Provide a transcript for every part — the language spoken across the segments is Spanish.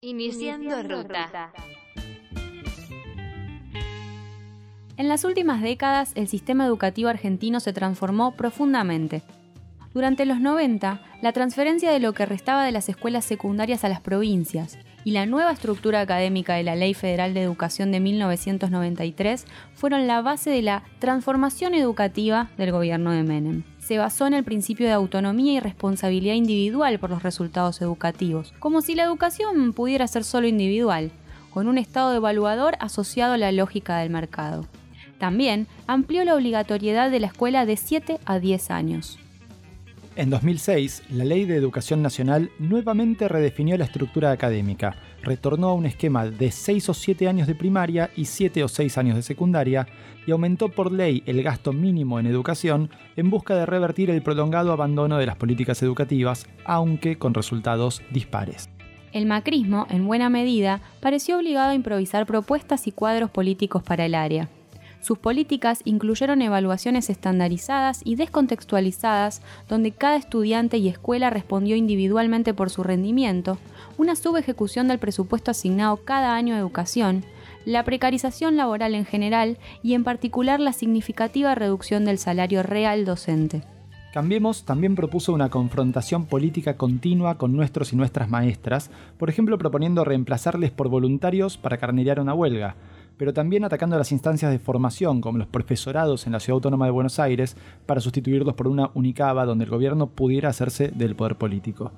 Iniciando ruta. En las últimas décadas, el sistema educativo argentino se transformó profundamente. Durante los 90, la transferencia de lo que restaba de las escuelas secundarias a las provincias y la nueva estructura académica de la Ley Federal de Educación de 1993 fueron la base de la transformación educativa del gobierno de Menem. Se basó en el principio de autonomía y responsabilidad individual por los resultados educativos, como si la educación pudiera ser solo individual, con un estado evaluador asociado a la lógica del mercado. También amplió la obligatoriedad de la escuela de 7 a 10 años. En 2006, la Ley de Educación Nacional nuevamente redefinió la estructura académica, retornó a un esquema de 6 o 7 años de primaria y 7 o 6 años de secundaria, y aumentó por ley el gasto mínimo en educación en busca de revertir el prolongado abandono de las políticas educativas, aunque con resultados dispares. El macrismo, en buena medida, pareció obligado a improvisar propuestas y cuadros políticos para el área. Sus políticas incluyeron evaluaciones estandarizadas y descontextualizadas, donde cada estudiante y escuela respondió individualmente por su rendimiento, una subejecución del presupuesto asignado cada año a educación, la precarización laboral en general y en particular la significativa reducción del salario real docente. Cambiemos también propuso una confrontación política continua con nuestros y nuestras maestras, por ejemplo proponiendo reemplazarles por voluntarios para carnerear una huelga, pero también atacando las instancias de formación, como los profesorados en la Ciudad Autónoma de Buenos Aires, para sustituirlos por una unicaba donde el gobierno pudiera hacerse del poder político.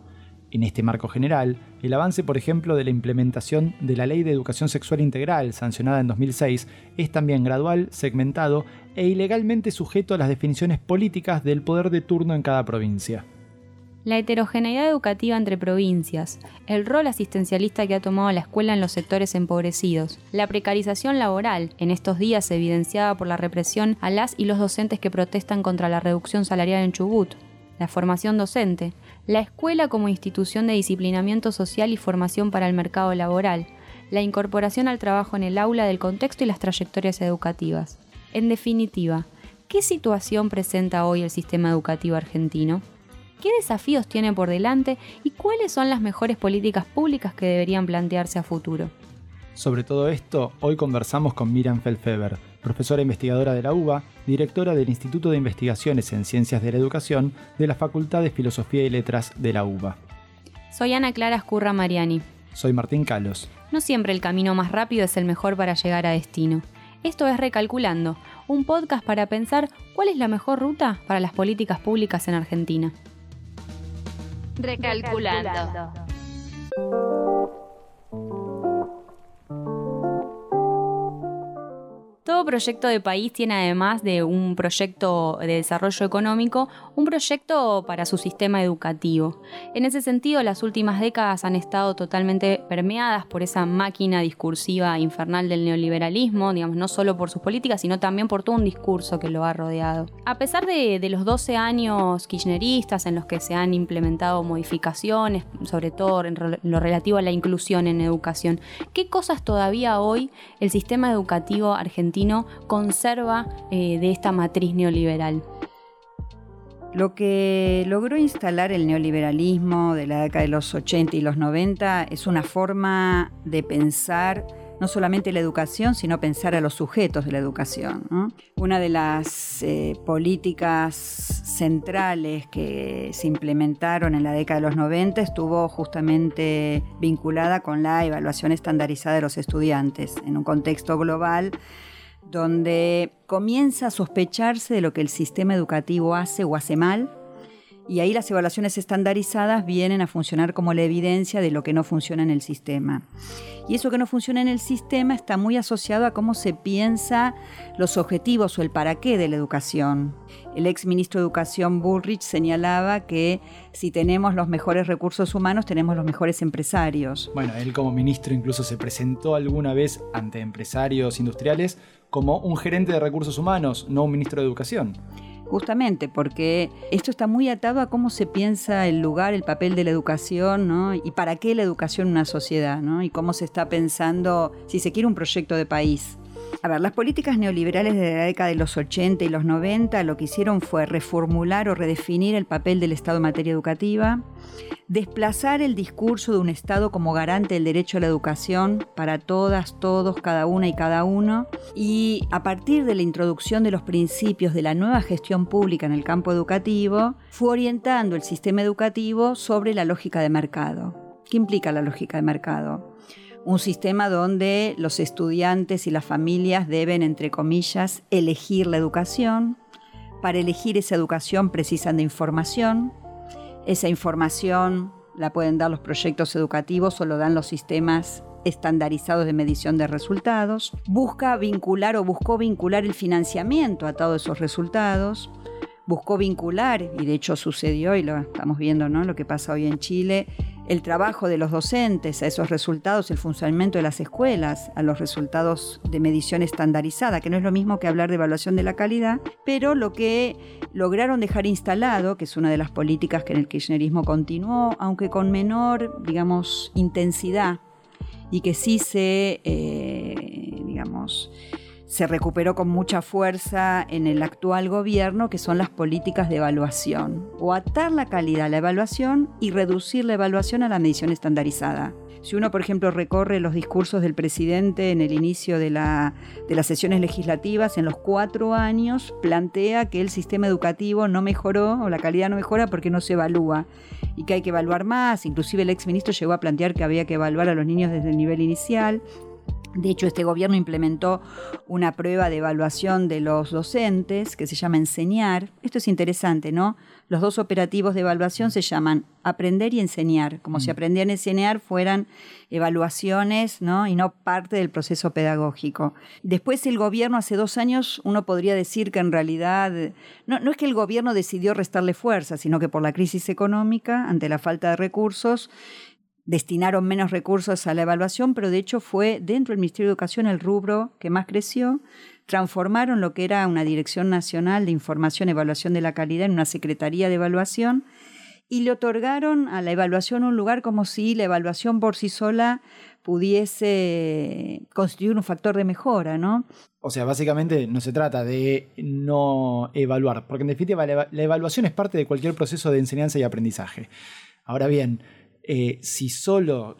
En este marco general, el avance, por ejemplo, de la implementación de la Ley de Educación Sexual Integral, sancionada en 2006, es también gradual, segmentado e ilegalmente sujeto a las definiciones políticas del poder de turno en cada provincia la heterogeneidad educativa entre provincias, el rol asistencialista que ha tomado la escuela en los sectores empobrecidos, la precarización laboral, en estos días evidenciada por la represión a las y los docentes que protestan contra la reducción salarial en Chubut, la formación docente, la escuela como institución de disciplinamiento social y formación para el mercado laboral, la incorporación al trabajo en el aula del contexto y las trayectorias educativas. En definitiva, ¿qué situación presenta hoy el sistema educativo argentino? Qué desafíos tiene por delante y cuáles son las mejores políticas públicas que deberían plantearse a futuro. Sobre todo esto, hoy conversamos con Miriam Feldfeber, profesora investigadora de la UBA, directora del Instituto de Investigaciones en Ciencias de la Educación de la Facultad de Filosofía y Letras de la UBA. Soy Ana Clara Escurra Mariani. Soy Martín Calos. No siempre el camino más rápido es el mejor para llegar a destino. Esto es Recalculando, un podcast para pensar cuál es la mejor ruta para las políticas públicas en Argentina. Recalculando. Todo proyecto de país tiene además de un proyecto de desarrollo económico, un proyecto para su sistema educativo. En ese sentido, las últimas décadas han estado totalmente permeadas por esa máquina discursiva infernal del neoliberalismo, digamos, no solo por sus políticas, sino también por todo un discurso que lo ha rodeado. A pesar de, de los 12 años kirchneristas en los que se han implementado modificaciones, sobre todo en lo relativo a la inclusión en educación, ¿qué cosas todavía hoy el sistema educativo argentino conserva eh, de esta matriz neoliberal? Lo que logró instalar el neoliberalismo de la década de los 80 y los 90 es una forma de pensar no solamente la educación, sino pensar a los sujetos de la educación. Una de las eh, políticas centrales que se implementaron en la década de los 90 estuvo justamente vinculada con la evaluación estandarizada de los estudiantes en un contexto global donde comienza a sospecharse de lo que el sistema educativo hace o hace mal, y ahí las evaluaciones estandarizadas vienen a funcionar como la evidencia de lo que no funciona en el sistema. Y eso que no funciona en el sistema está muy asociado a cómo se piensa los objetivos o el para qué de la educación. El ex ministro de Educación Bullrich señalaba que si tenemos los mejores recursos humanos, tenemos los mejores empresarios. Bueno, él como ministro incluso se presentó alguna vez ante empresarios industriales como un gerente de recursos humanos, no un ministro de educación. Justamente porque esto está muy atado a cómo se piensa el lugar, el papel de la educación, ¿no? Y para qué la educación en una sociedad, ¿no? Y cómo se está pensando, si se quiere, un proyecto de país. A ver, las políticas neoliberales de la década de los 80 y los 90 lo que hicieron fue reformular o redefinir el papel del Estado en materia educativa, desplazar el discurso de un Estado como garante del derecho a la educación para todas, todos, cada una y cada uno, y a partir de la introducción de los principios de la nueva gestión pública en el campo educativo, fue orientando el sistema educativo sobre la lógica de mercado. ¿Qué implica la lógica de mercado? Un sistema donde los estudiantes y las familias deben, entre comillas, elegir la educación. Para elegir esa educación precisan de información, esa información la pueden dar los proyectos educativos o lo dan los sistemas estandarizados de medición de resultados. Busca vincular o buscó vincular el financiamiento a todos esos resultados. Buscó vincular, y de hecho sucedió, y lo estamos viendo, ¿no? Lo que pasa hoy en Chile, el trabajo de los docentes a esos resultados, el funcionamiento de las escuelas, a los resultados de medición estandarizada, que no es lo mismo que hablar de evaluación de la calidad, pero lo que lograron dejar instalado, que es una de las políticas que en el kirchnerismo continuó, aunque con menor, digamos, intensidad, y que sí se, eh, digamos, se recuperó con mucha fuerza en el actual gobierno, que son las políticas de evaluación, o atar la calidad a la evaluación y reducir la evaluación a la medición estandarizada. Si uno, por ejemplo, recorre los discursos del presidente en el inicio de, de las sesiones legislativas, en los cuatro años, plantea que el sistema educativo no mejoró o la calidad no mejora porque no se evalúa y que hay que evaluar más. Inclusive el exministro llegó a plantear que había que evaluar a los niños desde el nivel inicial. De hecho, este gobierno implementó una prueba de evaluación de los docentes que se llama Enseñar. Esto es interesante, ¿no? Los dos operativos de evaluación se llaman Aprender y Enseñar, como si aprender y enseñar fueran evaluaciones, ¿no? Y no parte del proceso pedagógico. Después el gobierno hace dos años, uno podría decir que en realidad, no, no es que el gobierno decidió restarle fuerza, sino que por la crisis económica, ante la falta de recursos, destinaron menos recursos a la evaluación, pero de hecho fue dentro del Ministerio de Educación el rubro que más creció. Transformaron lo que era una Dirección Nacional de Información y Evaluación de la Calidad en una Secretaría de Evaluación y le otorgaron a la evaluación un lugar como si la evaluación por sí sola pudiese constituir un factor de mejora, ¿no? O sea, básicamente no se trata de no evaluar, porque en definitiva la evaluación es parte de cualquier proceso de enseñanza y aprendizaje. Ahora bien, eh, si solo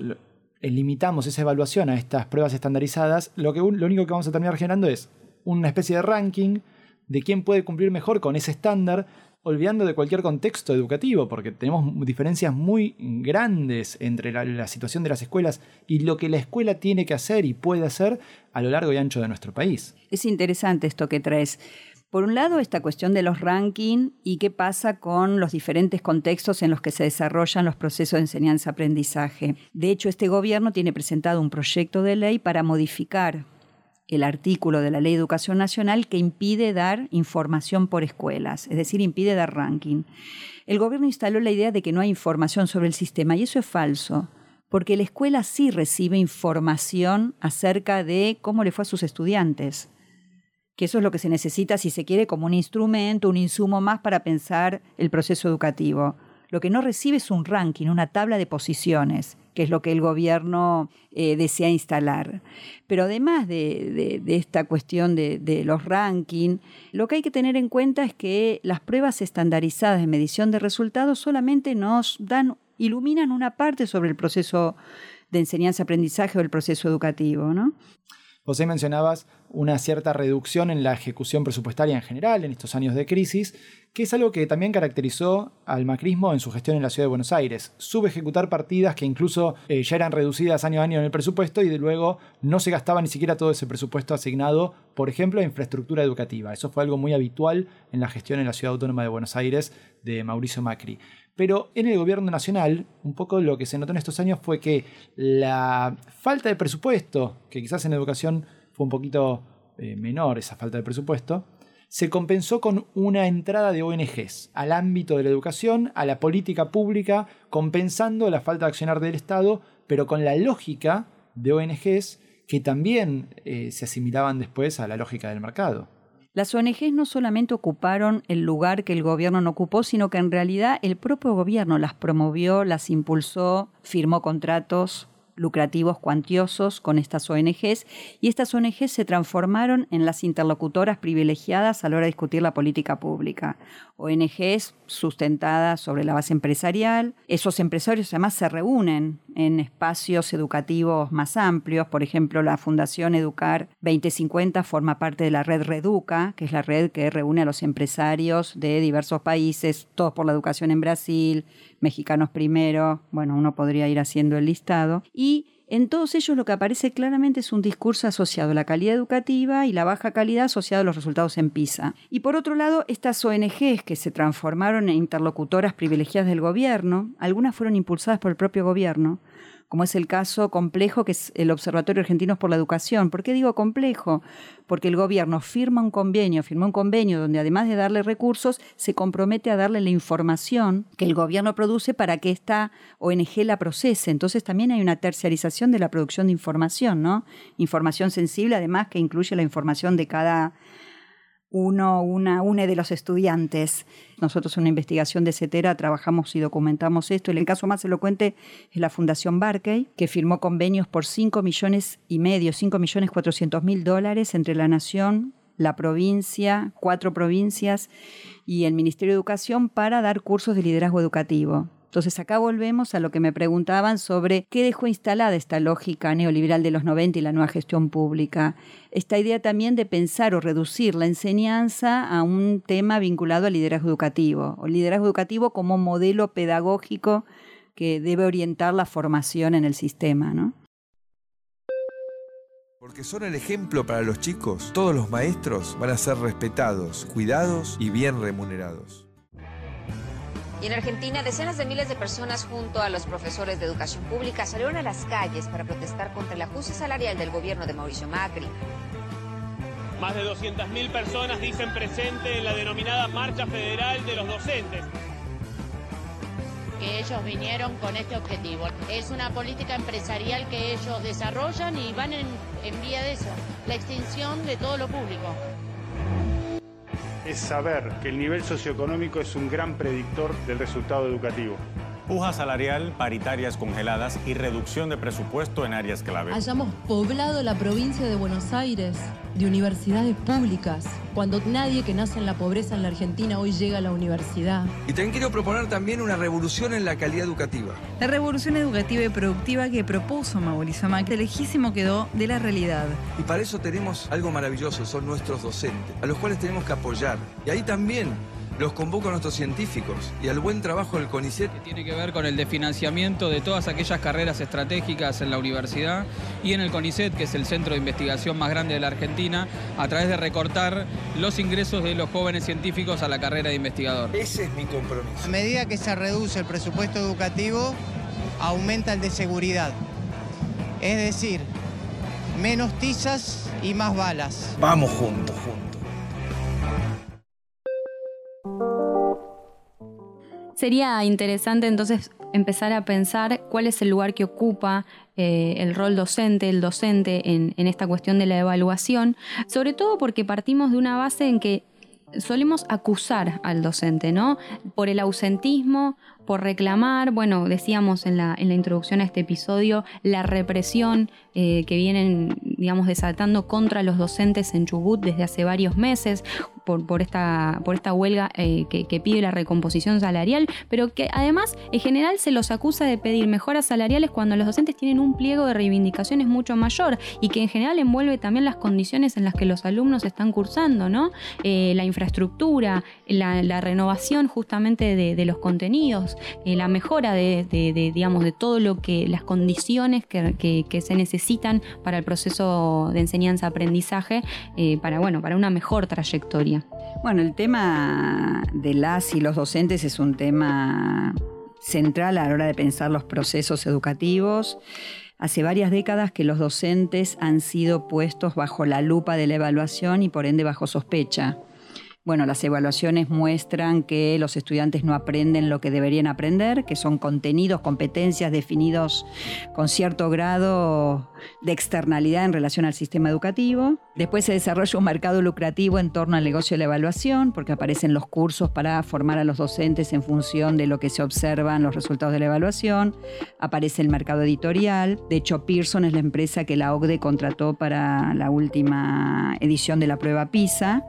limitamos esa evaluación a estas pruebas estandarizadas, lo, que, lo único que vamos a terminar generando es una especie de ranking de quién puede cumplir mejor con ese estándar, olvidando de cualquier contexto educativo, porque tenemos diferencias muy grandes entre la, la, situación de las escuelas y lo que la escuela tiene que hacer y puede hacer a lo largo y ancho de nuestro país. Es interesante esto que traes. Por un lado, esta cuestión de los rankings y qué pasa con los diferentes contextos en los que se desarrollan los procesos de enseñanza-aprendizaje. De hecho, este gobierno tiene presentado un proyecto de ley para modificar el artículo de la Ley de Educación Nacional que impide dar información por escuelas, es decir, impide dar ranking. El gobierno instaló la idea de que no hay información sobre el sistema y eso es falso porque la escuela sí recibe información acerca de cómo le fue a sus estudiantes que eso es lo que se necesita si se quiere como un instrumento, un insumo más para pensar el proceso educativo. Lo que no recibe es un ranking, una tabla de posiciones, que es lo que el gobierno eh, desea instalar. Pero además de, esta cuestión de, de los rankings, lo que hay que tener en cuenta es que las pruebas estandarizadas de medición de resultados solamente nos dan, iluminan una parte sobre el proceso de enseñanza-aprendizaje o el proceso educativo, ¿no? Vos ahí mencionabas una cierta reducción en la ejecución presupuestaria en general en estos años de crisis, que es algo que también caracterizó al macrismo en su gestión en la ciudad de Buenos Aires. Subejecutar partidas que incluso eh, ya eran reducidas año a año en el presupuesto y de luego no se gastaba ni siquiera todo ese presupuesto asignado, por ejemplo, a infraestructura educativa. Eso fue algo muy habitual en la gestión en la ciudad autónoma de Buenos Aires de Mauricio Macri. Pero en el gobierno nacional, un poco lo que se notó en estos años fue que la falta de presupuesto, que quizás en educación fue un poquito eh, menor esa falta de presupuesto, se compensó con una entrada de ONGs al ámbito de la educación, a la política pública, compensando la falta de accionar del Estado, pero con la lógica de ONGs que también eh, se asimilaban después a la lógica del mercado. Las ONGs no solamente ocuparon el lugar que el gobierno no ocupó, sino que en realidad el propio gobierno las promovió, las impulsó, firmó contratos lucrativos cuantiosos con estas ONGs y estas ONGs se transformaron en las interlocutoras privilegiadas a la hora de discutir la política pública. ONGs sustentadas sobre la base empresarial. Esos empresarios además se reúnen en espacios educativos más amplios. Por ejemplo, la Fundación Educar 2050 forma parte de la red Reduca, que es la red que reúne a los empresarios de diversos países, todos por la educación en Brasil, mexicanos primero, bueno, uno podría ir haciendo el listado. Y en todos ellos lo que aparece claramente es un discurso asociado a la calidad educativa y la baja calidad asociado a los resultados en PISA. Y por otro lado, estas ONGs que se transformaron en interlocutoras privilegiadas del gobierno, algunas fueron impulsadas por el propio gobierno, como es el caso complejo que es el Observatorio Argentino por la Educación. ¿Por qué digo complejo? Porque el gobierno firma un convenio, firma un convenio donde además de darle recursos, se compromete a darle la información que el gobierno produce para que esta ONG la procese. Entonces también hay una terciarización de la producción de información, ¿no? Información sensible, además que incluye la información de cada uno, una, une de los estudiantes. Nosotros en una investigación de CETERA trabajamos y documentamos esto. El caso más elocuente es la Fundación Barkey, que firmó convenios por 5 millones y medio, 5 millones 400 mil dólares entre la Nación, la provincia, cuatro provincias y el Ministerio de Educación para dar cursos de liderazgo educativo. Entonces acá volvemos a lo que me preguntaban sobre qué dejó instalada esta lógica neoliberal de los 90 y la nueva gestión pública. Esta idea también de pensar o reducir la enseñanza a un tema vinculado al liderazgo educativo, o liderazgo educativo como modelo pedagógico que debe orientar la formación en el sistema, ¿no? Porque son el ejemplo para los chicos, todos los maestros van a ser respetados, cuidados y bien remunerados. Y en Argentina, decenas de miles de personas junto a los profesores de educación pública salieron a las calles para protestar contra el ajuste salarial del gobierno de Mauricio Macri. Más de 200.000 personas dicen presente en la denominada Marcha Federal de los Docentes. Que ellos vinieron con este objetivo. Es una política empresarial que ellos desarrollan y van en, en vía de eso, la extinción de todo lo público es saber que el nivel socioeconómico es un gran predictor del resultado educativo. Puja salarial, paritarias congeladas y reducción de presupuesto en áreas clave. Hayamos poblado la provincia de Buenos Aires de universidades públicas, cuando nadie que nace en la pobreza en la Argentina hoy llega a la universidad. Y también quiero proponer también una revolución en la calidad educativa. La revolución educativa y productiva que propuso Mauricio Macri, lejísimo quedó de la realidad. Y para eso tenemos algo maravilloso, son nuestros docentes, a los cuales tenemos que apoyar. Y ahí también los convoco a nuestros científicos y al buen trabajo del CONICET. Que tiene que ver con el de financiamiento de todas aquellas carreras estratégicas en la universidad y en el CONICET, que es el centro de investigación más grande de la Argentina, a través de recortar los ingresos de los jóvenes científicos a la carrera de investigador. Ese es mi compromiso. A medida que se reduce el presupuesto educativo, aumenta el de seguridad. Es decir, menos tizas y más balas. Vamos juntos, juntos. Sería interesante entonces empezar a pensar cuál es el lugar que ocupa eh, el rol docente, el docente en, esta cuestión de la evaluación, sobre todo porque partimos de una base en que solemos acusar al docente, ¿no? Por el ausentismo, por reclamar, bueno, decíamos en la, en la introducción a este episodio, la represión eh, que vienen, digamos, desatando contra los docentes en Chubut desde hace varios meses, por, por, esta, por esta huelga eh, que, pide la recomposición salarial, pero que además en general se los acusa de pedir mejoras salariales cuando los docentes tienen un pliego de reivindicaciones mucho mayor y que en general envuelve también las condiciones en las que los alumnos están cursando, ¿no? Eh, la infraestructura, la, renovación justamente de, los contenidos, eh, la mejora de, digamos, de todo lo que, las condiciones que se necesitan para el proceso de enseñanza-aprendizaje, eh, para, bueno, para una mejor trayectoria. Bueno, el tema de las y los docentes es un tema central a la hora de pensar los procesos educativos. Hace varias décadas que los docentes han sido puestos bajo la lupa de la evaluación y por ende bajo sospecha. Bueno, las evaluaciones muestran que los estudiantes no aprenden lo que deberían aprender, que son contenidos, competencias definidos con cierto grado de externalidad en relación al sistema educativo. Después se desarrolla un mercado lucrativo en torno al negocio de la evaluación, porque aparecen los cursos para formar a los docentes en función de lo que se observan los resultados de la evaluación. Aparece el mercado editorial. De hecho, Pearson es la empresa que la OCDE contrató para la última edición de la prueba PISA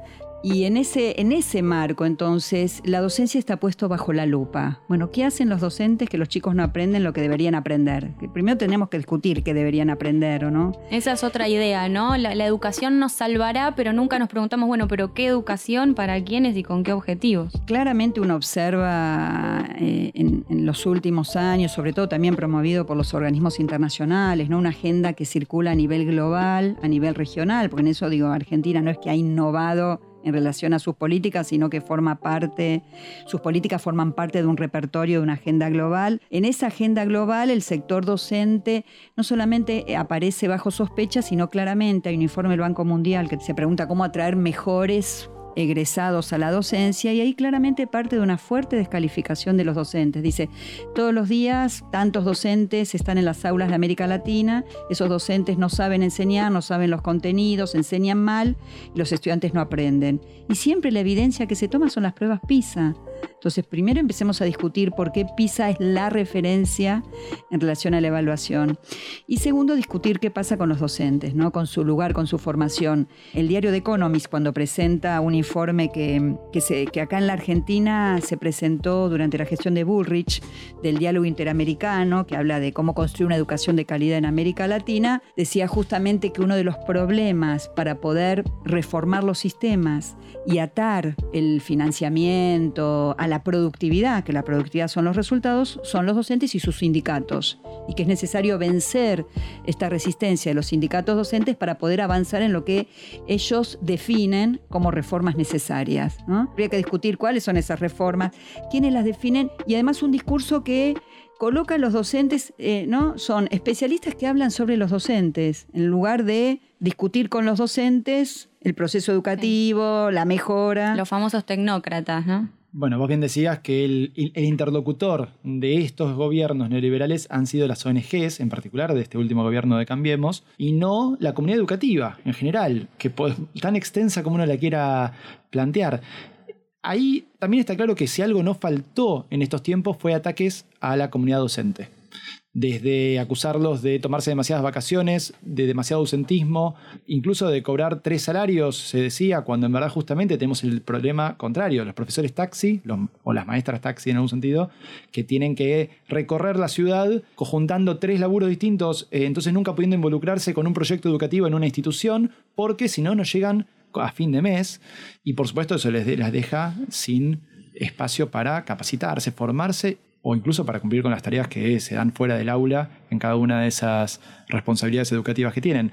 y en ese, en ese marco, entonces, la docencia está puesto bajo la lupa. Bueno, ¿qué hacen los docentes que los chicos no aprenden lo que deberían aprender? Que primero tenemos que discutir qué deberían aprender o no. Esa es otra idea, ¿no? La, educación nos salvará, pero nunca nos preguntamos, bueno, pero ¿qué educación para quiénes y con qué objetivos? Claramente uno observa eh, en, en, los últimos años, sobre todo también promovido por los organismos internacionales, ¿no? Una agenda que circula a nivel global, a nivel regional, porque en eso digo, Argentina no es que ha innovado en relación a sus políticas, sino que forma parte, sus políticas forman parte de un repertorio de una agenda global. En esa agenda global el sector docente no solamente aparece bajo sospecha, sino claramente hay un informe del Banco Mundial que se pregunta cómo atraer mejores egresados a la docencia y ahí claramente parte de una fuerte descalificación de los docentes. Dice, todos los días tantos docentes están en las aulas de América Latina, esos docentes no saben enseñar, no saben los contenidos, enseñan mal y los estudiantes no aprenden. Y siempre la evidencia que se toma son las pruebas PISA. Entonces, primero empecemos a discutir por qué PISA es la referencia en relación a la evaluación. Y segundo, discutir qué pasa con los docentes, ¿no? con su lugar, con su formación. El diario The Economist, cuando presenta un informe que, que, que acá en la Argentina se presentó durante la gestión de Bullrich, del diálogo interamericano, que habla de cómo construir una educación de calidad en América Latina, decía justamente que uno de los problemas para poder reformar los sistemas y atar el financiamiento a la productividad, que la productividad son los resultados, son los docentes y sus sindicatos, y que es necesario vencer esta resistencia de los sindicatos docentes para poder avanzar en lo que ellos definen como reformas necesarias. Habría que discutir cuáles son esas reformas, quiénes las definen, y además un discurso que coloca a los docentes, eh, ¿no? Son especialistas que hablan sobre los docentes, en lugar de discutir con los docentes el proceso educativo, la mejora. Los famosos tecnócratas, ¿no? Bueno, vos bien decías que el, interlocutor de estos gobiernos neoliberales han sido las ONGs, en particular de este último gobierno de Cambiemos, y no la comunidad educativa en general, que tan extensa como uno la quiera plantear. Ahí también está claro que si algo no faltó en estos tiempos fue ataques a la comunidad docente desde acusarlos de tomarse demasiadas vacaciones, de demasiado ausentismo, incluso de cobrar tres salarios, se decía, cuando en verdad justamente tenemos el problema contrario, los profesores taxi, o las maestras taxi en algún sentido, que tienen que recorrer la ciudad conjuntando tres laburos distintos, eh, entonces nunca pudiendo involucrarse con un proyecto educativo en una institución, porque si no, no llegan a fin de mes, y por supuesto eso les deja sin espacio para capacitarse, formarse o incluso para cumplir con las tareas que se dan fuera del aula en cada una de esas responsabilidades educativas que tienen.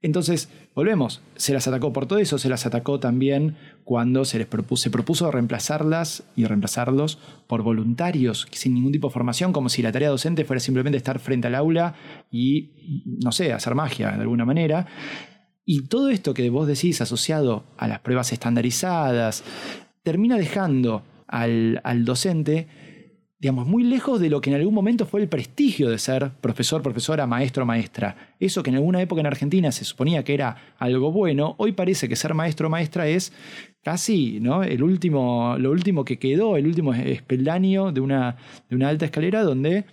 Entonces, volvemos, se las atacó por todo eso, se las atacó también cuando se les propuso, se propuso reemplazarlas y reemplazarlos por voluntarios sin ningún tipo de formación, como si la tarea docente fuera simplemente estar frente al aula y, no sé, hacer magia de alguna manera. Y todo esto que vos decís asociado a las pruebas estandarizadas, termina dejando al, al docente digamos, muy lejos de lo que en algún momento fue el prestigio de ser profesor, profesora, maestro, maestra. Eso que en alguna época en Argentina se suponía que era algo bueno, hoy parece que ser maestro maestra es casi ¿no? el último, lo último que quedó, el último espeldaño de una, de una alta escalera donde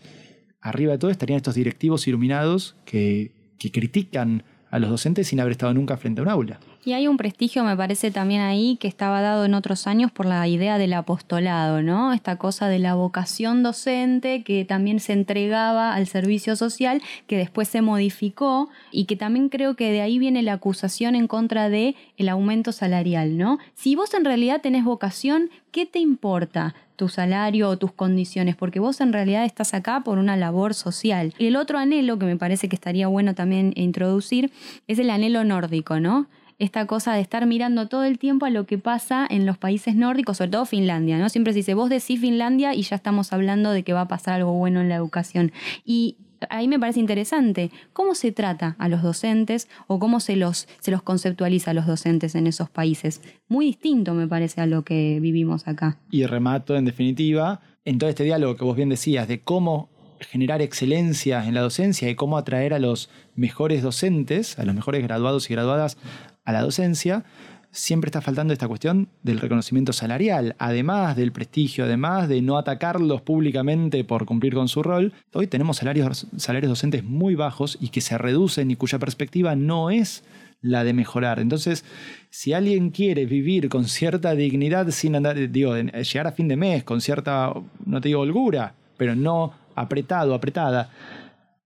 arriba de todo estarían estos directivos iluminados que, que critican a los docentes sin haber estado nunca frente a un aula. Y hay un prestigio, me parece, también ahí que estaba dado en otros años por la idea del apostolado, ¿no? Esta cosa de la vocación docente que también se entregaba al servicio social, que después se modificó y que también creo que de ahí viene la acusación en contra de el aumento salarial, ¿no? Si vos en realidad tenés vocación, ¿qué te importa? tu salario o tus condiciones, porque vos en realidad estás acá por una labor social. Y el otro anhelo que me parece que estaría bueno también introducir es el anhelo nórdico, ¿no? Esta cosa de estar mirando todo el tiempo a lo que pasa en los países nórdicos, sobre todo Finlandia, ¿no? Siempre se dice, vos decís Finlandia y ya estamos hablando de que va a pasar algo bueno en la educación. Y ahí me parece interesante. ¿Cómo se trata a los docentes o cómo se los, se los conceptualiza a los docentes en esos países? Muy distinto, me parece, a lo que vivimos acá. Y remato, en definitiva, en todo este diálogo que vos bien decías de cómo generar excelencia en la docencia y cómo atraer a los mejores docentes, a los mejores graduados y graduadas a la docencia, siempre está faltando esta cuestión del reconocimiento salarial, además del prestigio, además de no atacarlos públicamente por cumplir con su rol. Hoy tenemos salarios, salarios docentes muy bajos y que se reducen y cuya perspectiva no es la de mejorar. Entonces, si alguien quiere vivir con cierta dignidad sin andar, digo, llegar a fin de mes con cierta, no te digo holgura, pero no apretado, apretada,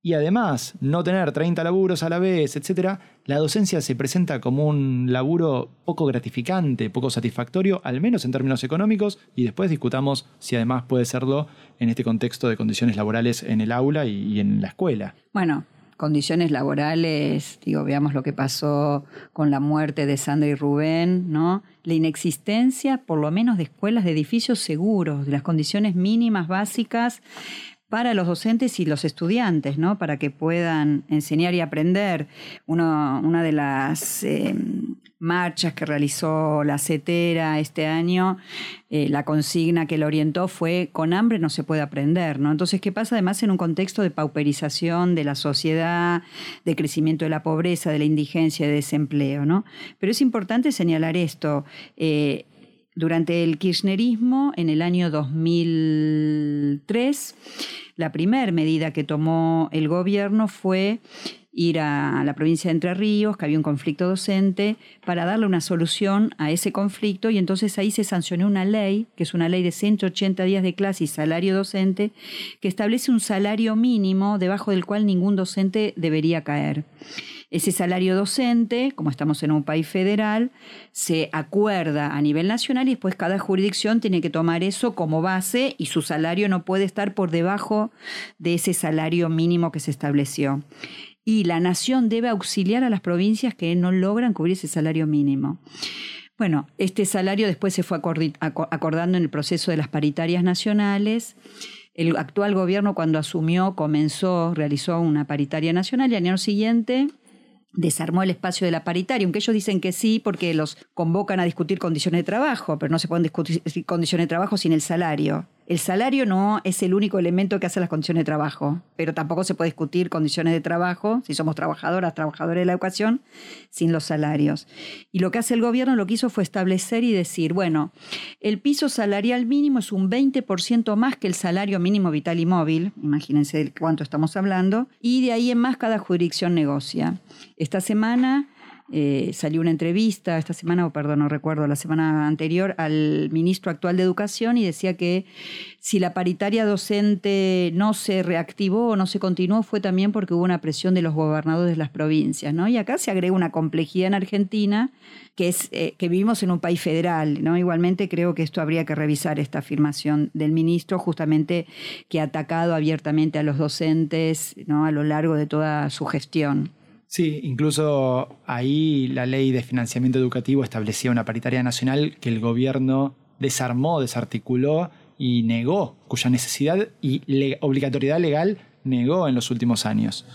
y además no tener 30 laburos a la vez, etc., la docencia se presenta como un laburo poco gratificante, poco satisfactorio, al menos en términos económicos, y después discutamos si además puede serlo en este contexto de condiciones laborales en el aula y, en la escuela. Bueno, condiciones laborales, digo, veamos lo que pasó con la muerte de Sandra y Rubén, ¿no? La inexistencia, por lo menos, de escuelas, de edificios seguros, de las condiciones mínimas básicas para los docentes y los estudiantes, ¿no? Para que puedan enseñar y aprender. una de las eh, marchas que realizó la CETERA este año, eh, la consigna que lo orientó fue con hambre no se puede aprender, ¿no? Entonces, ¿qué pasa además en un contexto de pauperización de la sociedad, de crecimiento de la pobreza, de la indigencia, de desempleo, ¿no? Pero es importante señalar esto. Eh, durante el kirchnerismo, en el año 2003, la primera medida que tomó el gobierno fue ir a la provincia de Entre Ríos, que había un conflicto docente, para darle una solución a ese conflicto y entonces ahí se sancionó una ley, que es una ley de 180 días de clase y salario docente, que establece un salario mínimo debajo del cual ningún docente debería caer. Ese salario docente, como estamos en un país federal, se acuerda a nivel nacional y después cada jurisdicción tiene que tomar eso como base y su salario no puede estar por debajo de ese salario mínimo que se estableció. Y la nación debe auxiliar a las provincias que no logran cubrir ese salario mínimo. Bueno, este salario después se fue acordando en el proceso de las paritarias nacionales. El actual gobierno cuando asumió comenzó, realizó una paritaria nacional y al año siguiente desarmó el espacio de la paritaria, aunque ellos dicen que sí porque los convocan a discutir condiciones de trabajo, pero no se pueden discutir condiciones de trabajo sin el salario. El salario no es el único elemento que hace las condiciones de trabajo, pero tampoco se puede discutir condiciones de trabajo, si somos trabajadoras, trabajadores de la educación, sin los salarios. Y lo que hace el gobierno, lo que hizo fue establecer y decir, bueno, el piso salarial mínimo es un 20% más que el salario mínimo vital y móvil, imagínense de cuánto estamos hablando, y de ahí en más cada jurisdicción negocia. Esta semana eh, salió una entrevista esta semana, o perdón, no recuerdo, la semana anterior, al ministro actual de Educación y decía que si la paritaria docente no se reactivó o no se continuó fue también porque hubo una presión de los gobernadores de las provincias, ¿no? Y acá se agrega una complejidad en Argentina que es eh, que vivimos en un país federal, ¿no? Igualmente creo que esto habría que revisar esta afirmación del ministro, justamente que ha atacado abiertamente a los docentes, ¿no? A lo largo de toda su gestión. Sí, incluso ahí la ley de financiamiento educativo establecía una paritaria nacional que el gobierno desarmó, desarticuló y negó, cuya necesidad y obligatoriedad legal negó en los últimos años.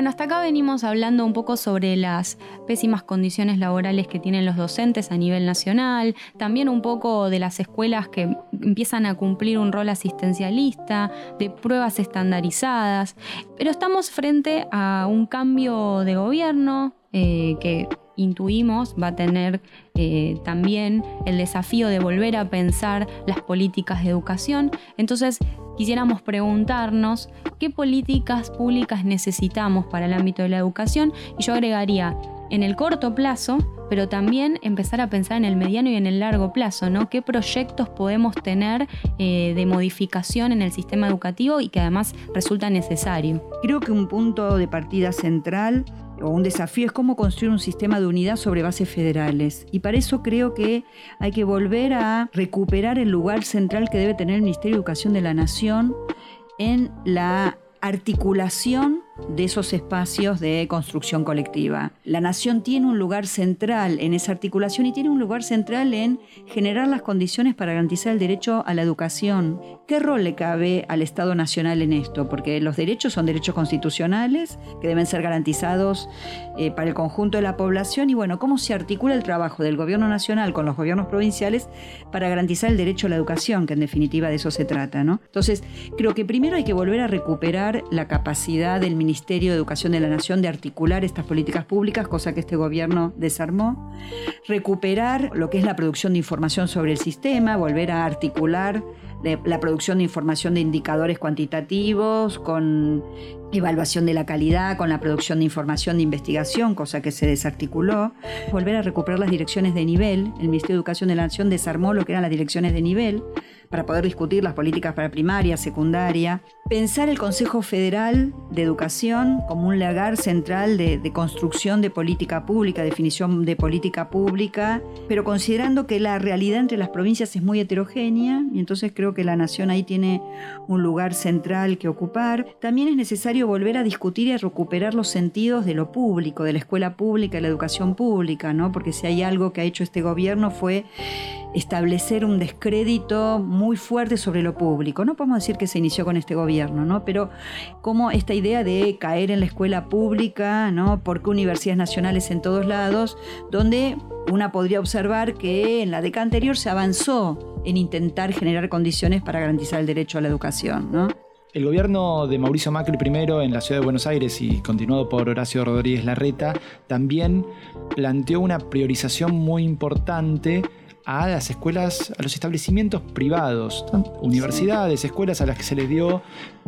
Bueno, hasta acá venimos hablando un poco sobre las pésimas condiciones laborales que tienen los docentes a nivel nacional, también un poco de las escuelas que empiezan a cumplir un rol asistencialista, de pruebas estandarizadas, pero estamos frente a un cambio de gobierno eh, que intuimos va a tener eh, también el desafío de volver a pensar las políticas de educación. Entonces, quisiéramos preguntarnos qué políticas públicas necesitamos para el ámbito de la educación y yo agregaría en el corto plazo, pero también empezar a pensar en el mediano y en el largo plazo, ¿no? ¿Qué proyectos podemos tener eh, de modificación en el sistema educativo y que además resulta necesario? Creo que un punto de partida central o un desafío es cómo construir un sistema de unidad sobre bases federales. Y para eso creo que hay que volver a recuperar el lugar central que debe tener el Ministerio de Educación de la Nación en la articulación de esos espacios de construcción colectiva. La nación tiene un lugar central en esa articulación y tiene un lugar central en generar las condiciones para garantizar el derecho a la educación. ¿Qué rol le cabe al Estado Nacional en esto? Porque los derechos son derechos constitucionales que deben ser garantizados eh, para el conjunto de la población y bueno, ¿cómo se articula el trabajo del gobierno nacional con los gobiernos provinciales para garantizar el derecho a la educación, que en definitiva de eso se trata, ¿no? Entonces, creo que primero hay que volver a recuperar la capacidad del Ministerio de Educación de la Nación de articular estas políticas públicas, cosa que este gobierno desarmó, recuperar lo que es la producción de información sobre el sistema, volver a articular la producción de información de indicadores cuantitativos, con evaluación de la calidad, con la producción de información de investigación, cosa que se desarticuló, volver a recuperar las direcciones de nivel. El Ministerio de Educación de la Nación desarmó lo que eran las direcciones de nivel para poder discutir las políticas para primaria, secundaria, pensar el Consejo Federal de Educación como un lagar central de, construcción de política pública, definición de política pública, pero considerando que la realidad entre las provincias es muy heterogénea y entonces creo que la nación ahí tiene un lugar central que ocupar. También es necesario volver a discutir y a recuperar los sentidos de lo público, de la escuela pública y la educación pública, ¿no? porque si hay algo que ha hecho este gobierno fue establecer un descrédito muy fuerte sobre lo público. No podemos decir que se inició con este gobierno, ¿no? Pero como esta idea de caer en la escuela pública, ¿no? Porque universidades nacionales en todos lados, donde una podría observar que en la década anterior se avanzó en intentar generar condiciones para garantizar el derecho a la educación, ¿no? El gobierno de Mauricio Macri primero en la ciudad de Buenos Aires y continuado por Horacio Rodríguez Larreta también planteó una priorización muy importante a las escuelas, a los establecimientos privados, universidades, escuelas a las que se les dio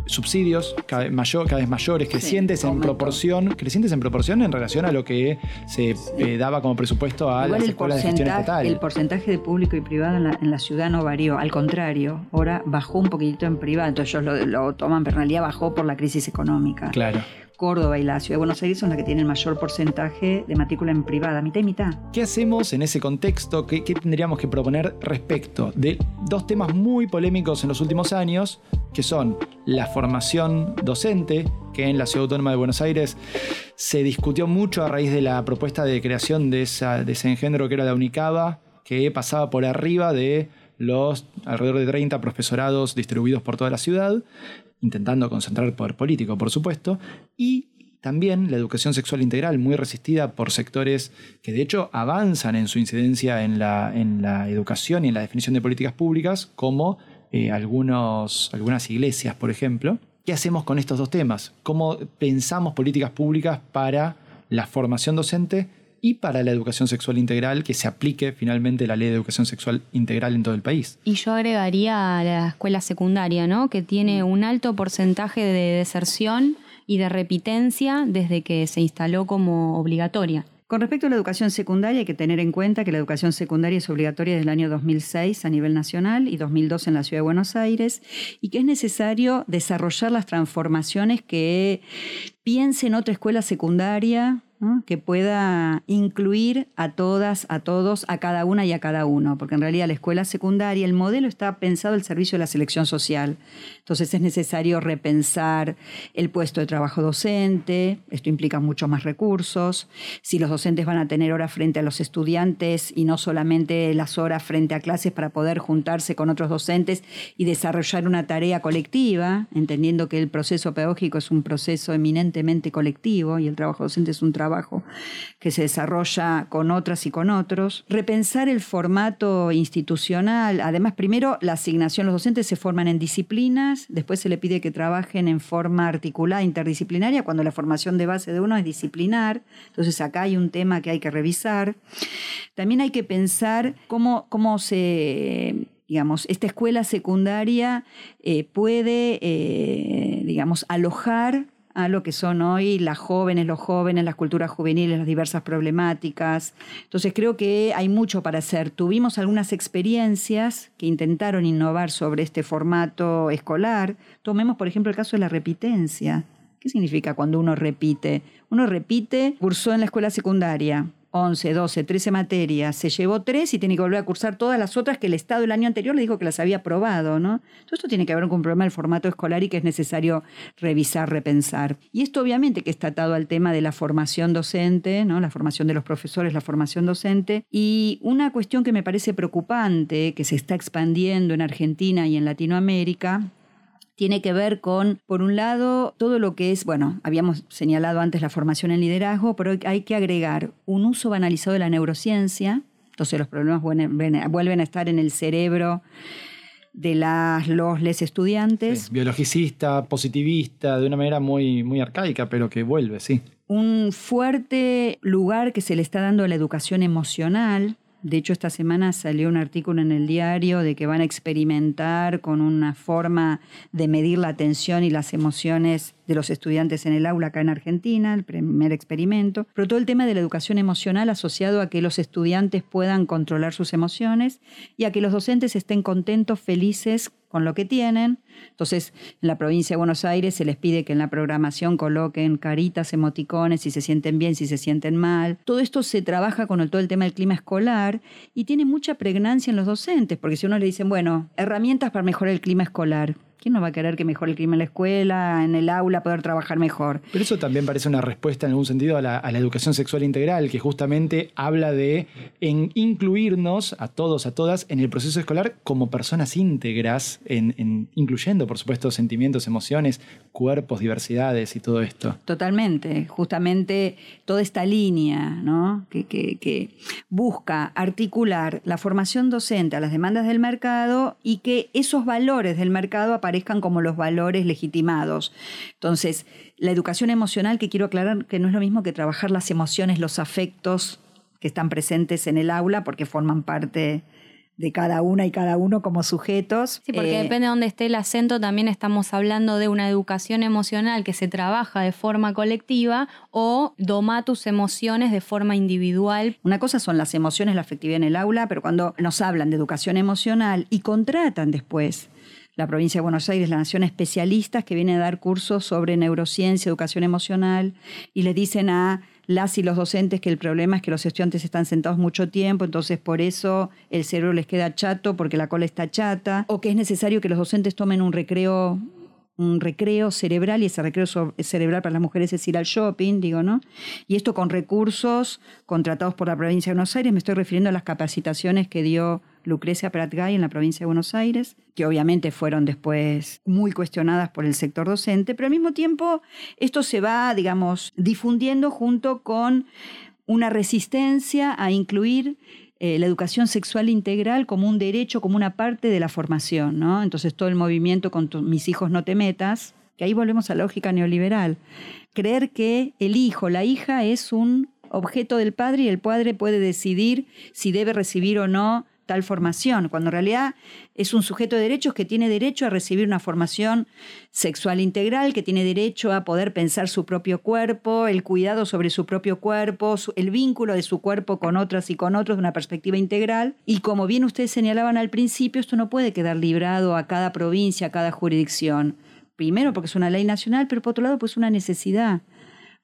subsidios cada vez, mayor, cada vez mayores, crecientes en proporción, crecientes en proporción en relación a lo que se eh, daba como presupuesto a las escuelas de gestión estatal. El porcentaje de público y privado en la, ciudad no varió, al contrario, ahora bajó un poquitito en privado, entonces ellos lo, lo toman, pero en realidad bajó por la crisis económica. Claro. Córdoba y la Ciudad de Buenos Aires son las que tienen el mayor porcentaje de matrícula en privada, mitad y mitad. ¿Qué hacemos en ese contexto? ¿Qué, tendríamos que proponer respecto de dos temas muy polémicos en los últimos años, que son la formación docente, que en la Ciudad Autónoma de Buenos Aires se discutió mucho a raíz de la propuesta de creación de, esa, de ese engendro que era la Unicaba, que pasaba por arriba de los alrededor de 30 profesorados distribuidos por toda la ciudad, intentando concentrar el poder político, por supuesto, y también la educación sexual integral, muy resistida por sectores que de hecho avanzan en su incidencia en la, en la educación y en la definición de políticas públicas, como eh, algunos, algunas iglesias, por ejemplo. ¿Qué hacemos con estos dos temas? ¿Cómo pensamos políticas públicas para la formación docente y para la educación sexual integral, que se aplique finalmente la ley de educación sexual integral en todo el país. Y yo agregaría a la escuela secundaria, ¿no? que tiene un alto porcentaje de deserción y de repitencia desde que se instaló como obligatoria. Con respecto a la educación secundaria, hay que tener en cuenta que la educación secundaria es obligatoria desde el año 2006 a nivel nacional y 2002 en la Ciudad de Buenos Aires y que es necesario desarrollar las transformaciones que piensen otra escuela secundaria que pueda incluir a todas, a todos, a cada una y a cada uno, porque en realidad la escuela secundaria, el modelo está pensado al servicio de la selección social. Entonces es necesario repensar el puesto de trabajo docente, esto implica muchos más recursos, si los docentes van a tener horas frente a los estudiantes y no solamente las horas frente a clases para poder juntarse con otros docentes y desarrollar una tarea colectiva, entendiendo que el proceso pedagógico es un proceso eminentemente colectivo y el trabajo docente es un trabajo que se desarrolla con otras y con otros. Repensar el formato institucional. Además, primero, la asignación, los docentes se forman en disciplinas, después se le pide que trabajen en forma articulada, interdisciplinaria, cuando la formación de base de uno es disciplinar. Entonces, acá hay un tema que hay que revisar. También hay que pensar cómo, cómo se digamos, esta escuela secundaria eh, puede, eh, digamos, alojar a lo que son hoy las jóvenes, los jóvenes, las culturas juveniles, las diversas problemáticas. Entonces creo que hay mucho para hacer. Tuvimos algunas experiencias que intentaron innovar sobre este formato escolar. Tomemos, por ejemplo, el caso de la repitencia. ¿Qué significa cuando uno repite? Uno repite, cursó en la escuela secundaria, 11, 12, 13 materias, se llevó tres y tiene que volver a cursar todas las otras que el Estado el año anterior le dijo que las había aprobado, ¿no? Todo esto tiene que ver con un problema del formato escolar y que es necesario revisar, repensar. Y esto obviamente que está atado al tema de la formación docente, ¿no? La formación de los profesores, la formación docente. Y una cuestión que me parece preocupante, que se está expandiendo en Argentina y en Latinoamérica, tiene que ver con, por un lado, todo lo que es, bueno, habíamos señalado antes la formación en liderazgo, pero hay que agregar un uso banalizado de la neurociencia, entonces los problemas vuelven a estar en el cerebro de las, los les estudiantes. biologicista, positivista, de una manera muy, muy arcaica, pero que vuelve, sí. Un fuerte lugar que se le está dando a la educación emocional, de hecho, esta semana salió un artículo en el diario de que van a experimentar con una forma de medir la atención y las emociones de los estudiantes en el aula acá en Argentina, el primer experimento, pero todo el tema de la educación emocional asociado a que los estudiantes puedan controlar sus emociones y a que los docentes estén contentos, felices con lo que tienen. Entonces, en la provincia de Buenos Aires se les pide que en la programación coloquen caritas, emoticones, si se sienten bien, si se sienten mal. Todo esto se trabaja con todo el tema del clima escolar y tiene mucha pregnancia en los docentes, porque si uno le dicen, bueno, herramientas para mejorar el clima escolar, ¿Quién no va a querer que mejore el clima en la escuela, en el aula, poder trabajar mejor? Pero eso también parece una respuesta en algún sentido a la, educación sexual integral, que justamente habla de en incluirnos a todos, a todas, en el proceso escolar como personas íntegras, en, incluyendo, por supuesto, sentimientos, emociones, cuerpos, diversidades y todo esto. Totalmente. Justamente toda esta línea ¿no? que, que busca articular la formación docente a las demandas del mercado y que esos valores del mercado aparezcan como los valores legitimados. Entonces, la educación emocional, que quiero aclarar que no es lo mismo que trabajar las emociones, los afectos que están presentes en el aula, porque forman parte de cada una y cada uno como sujetos. Sí, porque eh, depende de dónde esté el acento, también estamos hablando de una educación emocional que se trabaja de forma colectiva o doma tus emociones de forma individual. Una cosa son las emociones, la afectividad en el aula, pero cuando nos hablan de educación emocional y contratan después la provincia de Buenos Aires, la Nación, especialistas que vienen a dar cursos sobre neurociencia, educación emocional, y le dicen a las y los docentes que el problema es que los estudiantes están sentados mucho tiempo, entonces por eso el cerebro les queda chato porque la cola está chata, o que es necesario que los docentes tomen un recreo un recreo cerebral y ese recreo cerebral para las mujeres es ir al shopping, digo, ¿no? Y esto con recursos contratados por la provincia de Buenos Aires, me estoy refiriendo a las capacitaciones que dio Lucrecia Pratgay en la provincia de Buenos Aires, que obviamente fueron después muy cuestionadas por el sector docente, pero al mismo tiempo esto se va, digamos, difundiendo junto con una resistencia a incluir eh, la educación sexual integral como un derecho, como una parte de la formación, ¿no? Entonces todo el movimiento con mis hijos no te metas, que ahí volvemos a la lógica neoliberal. Creer que el hijo, la hija es un objeto del padre y el padre puede decidir si debe recibir o no formación, cuando en realidad es un sujeto de derechos que tiene derecho a recibir una formación sexual integral, que tiene derecho a poder pensar su propio cuerpo, el cuidado sobre su propio cuerpo, el vínculo de su cuerpo con otras y con otros de una perspectiva integral. Y como bien ustedes señalaban al principio, esto no puede quedar librado a cada provincia, a cada jurisdicción. Primero porque es una ley nacional, pero por otro lado pues una necesidad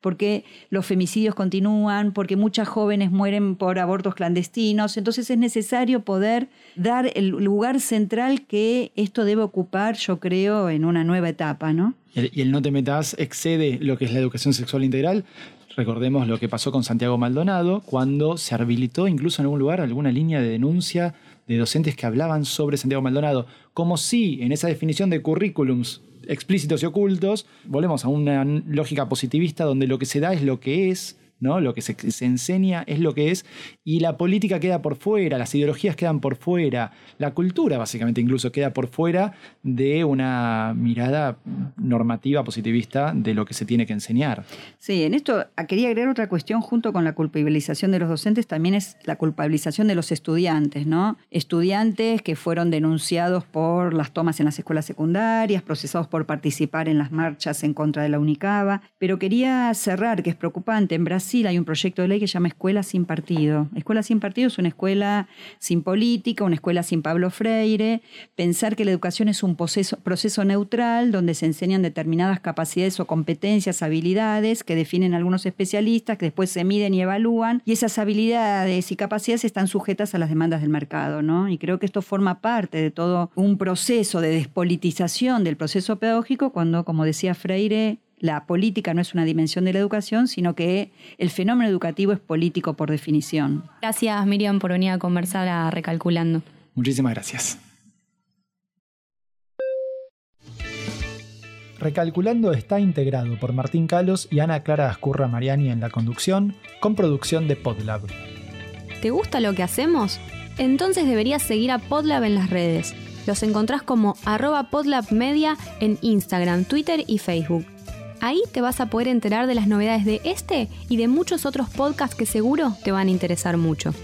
porque los femicidios continúan, porque muchas jóvenes mueren por abortos clandestinos. Entonces es necesario poder dar el lugar central que esto debe ocupar, yo creo, en una nueva etapa, ¿no? Y el, no te metas excede lo que es la educación sexual integral. Recordemos lo que pasó con Santiago Maldonado cuando se habilitó incluso en algún lugar alguna línea de denuncia de docentes que hablaban sobre Santiago Maldonado, como si en esa definición de currículums explícitos y ocultos, volvemos a una lógica positivista donde lo que se da es lo que es, Lo que se, enseña es lo que es y la política queda por fuera, las ideologías quedan por fuera, la cultura básicamente incluso queda por fuera de una mirada normativa positivista de lo que se tiene que enseñar. Sí, en esto ah, quería agregar otra cuestión junto con la culpabilización de los docentes, también es la culpabilización de los estudiantes, ¿no? Estudiantes que fueron denunciados por las tomas en las escuelas secundarias, procesados por participar en las marchas en contra de la UNICABA, pero quería cerrar que es preocupante en Brasil Hay un proyecto de ley que se llama Escuela sin Partido. Escuela sin Partido es una escuela sin política, una escuela sin Pablo Freire. Pensar que la educación es un proceso, proceso neutral donde se enseñan determinadas capacidades o competencias, habilidades que definen algunos especialistas, que después se miden y evalúan. Y esas habilidades y capacidades están sujetas a las demandas del mercado. ¿no? Y creo que esto forma parte de todo un proceso de despolitización del proceso pedagógico cuando, como decía Freire, la política no es una dimensión de la educación, sino que el fenómeno educativo es político por definición. Gracias Miriam por venir a conversar a Recalculando. Muchísimas gracias. Recalculando está integrado por Martín Calos y Ana Clara Ascurra Mariani en la conducción, con producción de Podlab. ¿Te gusta lo que hacemos? Entonces deberías seguir a Podlab en las redes. Los encontrás como arroba podlabmedia en Instagram, Twitter y Facebook. Ahí te vas a poder enterar de las novedades de este y de muchos otros podcasts que seguro te van a interesar mucho.